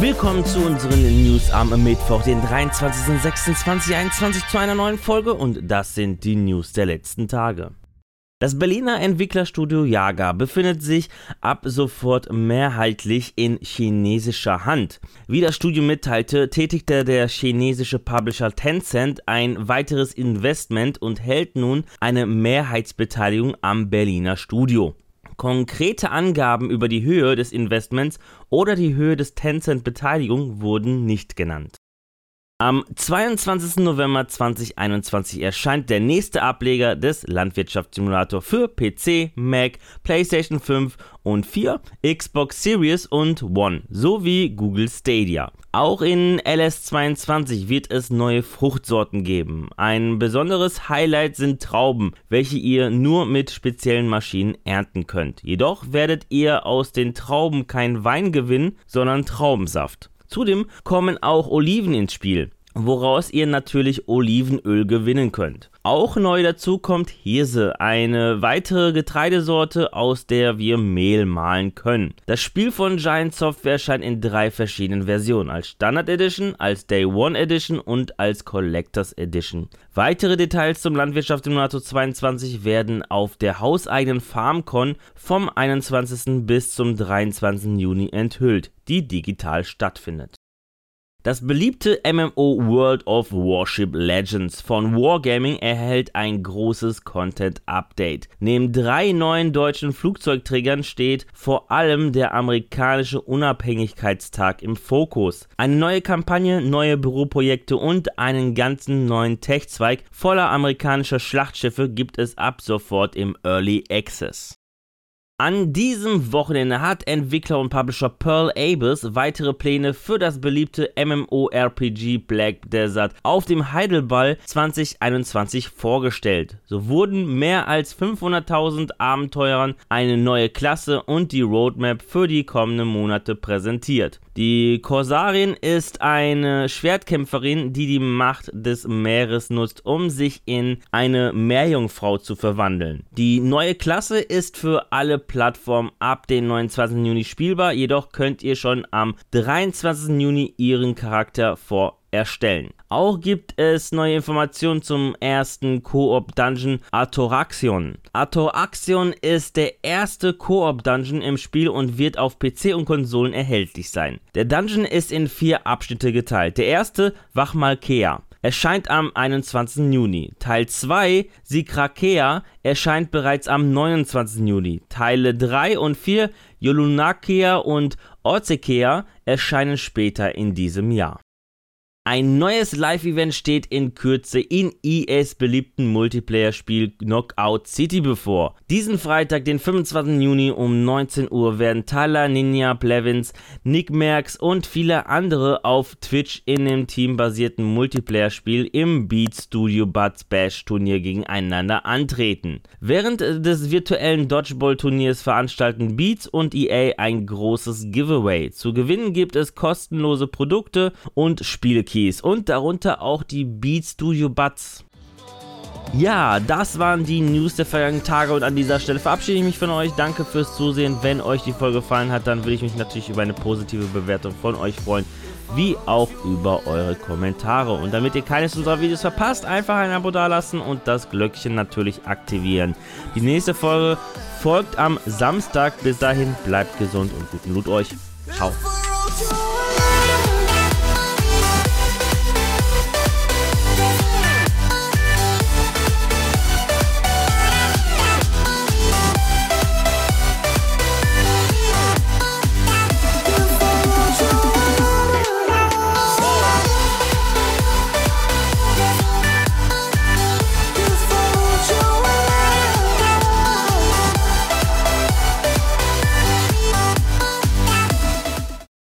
Willkommen zu unseren News am Mittwoch, den 23.06.2021 zu einer neuen Folge und das sind die News der letzten Tage. Das Berliner Entwicklerstudio Yaga befindet sich ab sofort mehrheitlich in chinesischer Hand. Wie das Studio mitteilte, tätigte der chinesische Publisher Tencent ein weiteres Investment und hält nun eine Mehrheitsbeteiligung am Berliner Studio. Konkrete Angaben über die Höhe des Investments oder die Höhe des Tencent-Beteiligung wurden nicht genannt. Am 22. November 2021 erscheint der nächste Ableger des Landwirtschaftssimulator für PC, Mac, PlayStation 5 und 4, Xbox Series und One sowie Google Stadia. Auch in LS22 wird es neue Fruchtsorten geben. Ein besonderes Highlight sind Trauben, welche ihr nur mit speziellen Maschinen ernten könnt. Jedoch werdet ihr aus den Trauben kein Wein gewinnen, sondern Traubensaft. Zudem kommen auch Oliven ins Spiel woraus ihr natürlich Olivenöl gewinnen könnt. Auch neu dazu kommt Hirse, eine weitere Getreidesorte, aus der wir Mehl mahlen können. Das Spiel von Giant Software erscheint in drei verschiedenen Versionen, als Standard Edition, als Day One Edition und als Collectors Edition. Weitere Details zum Landwirtschaftssimulator 22 werden auf der hauseigenen FarmCon vom 21. bis zum 23. Juni enthüllt, die digital stattfindet. Das beliebte MMO World of Warship Legends von Wargaming erhält ein großes Content-Update. Neben drei neuen deutschen Flugzeugträgern steht vor allem der amerikanische Unabhängigkeitstag im Fokus. Eine neue Kampagne, neue Büroprojekte und einen ganzen neuen Tech-Zweig voller amerikanischer Schlachtschiffe gibt es ab sofort im Early Access. An diesem Wochenende hat Entwickler und Publisher Pearl Abyss weitere Pläne für das beliebte MMORPG Black Desert auf dem Heidelball 2021 vorgestellt. So wurden mehr als 500.000 Abenteurern eine neue Klasse und die Roadmap für die kommenden Monate präsentiert. Die Korsarin ist eine Schwertkämpferin, die die Macht des Meeres nutzt, um sich in eine Meerjungfrau zu verwandeln. Die neue Klasse ist für alle Plattform ab dem 29. Juni spielbar, jedoch könnt ihr schon am 23. Juni ihren Charakter vor erstellen. Auch gibt es neue Informationen zum ersten Koop-Dungeon Atoraxion. Atoraxion ist der erste Koop-Dungeon im Spiel und wird auf PC und Konsolen erhältlich sein. Der Dungeon ist in vier Abschnitte geteilt. Der erste, Wachmalkea erscheint am 21. Juni. Teil 2, Sikrakea, erscheint bereits am 29. Juni. Teile 3 und 4, Yolunakea und Ozekea, erscheinen später in diesem Jahr. Ein neues Live-Event steht in Kürze in EAs beliebten Multiplayer-Spiel Knockout City bevor. Diesen Freitag, den 25. Juni um 19 Uhr werden Tyler, Ninja, Blevins, Nick Merckx und viele andere auf Twitch in dem teambasierten Multiplayer-Spiel im Beat Studio Buds Bash Turnier gegeneinander antreten. Während des virtuellen Dodgeball-Turniers veranstalten Beats und EA ein großes Giveaway. Zu gewinnen gibt es kostenlose Produkte und Spiele Keys und darunter auch die Beat Studio Buds. Ja, das waren die News der vergangenen Tage und an dieser Stelle verabschiede ich mich von euch. Danke fürs Zusehen. Wenn euch die Folge gefallen hat, dann würde ich mich natürlich über eine positive Bewertung von euch freuen, wie auch über eure Kommentare. Und damit ihr keines unserer Videos verpasst, einfach ein Abo dalassen und das Glöckchen natürlich aktivieren. Die nächste Folge folgt am Samstag. Bis dahin bleibt gesund und guten Loot euch. Ciao.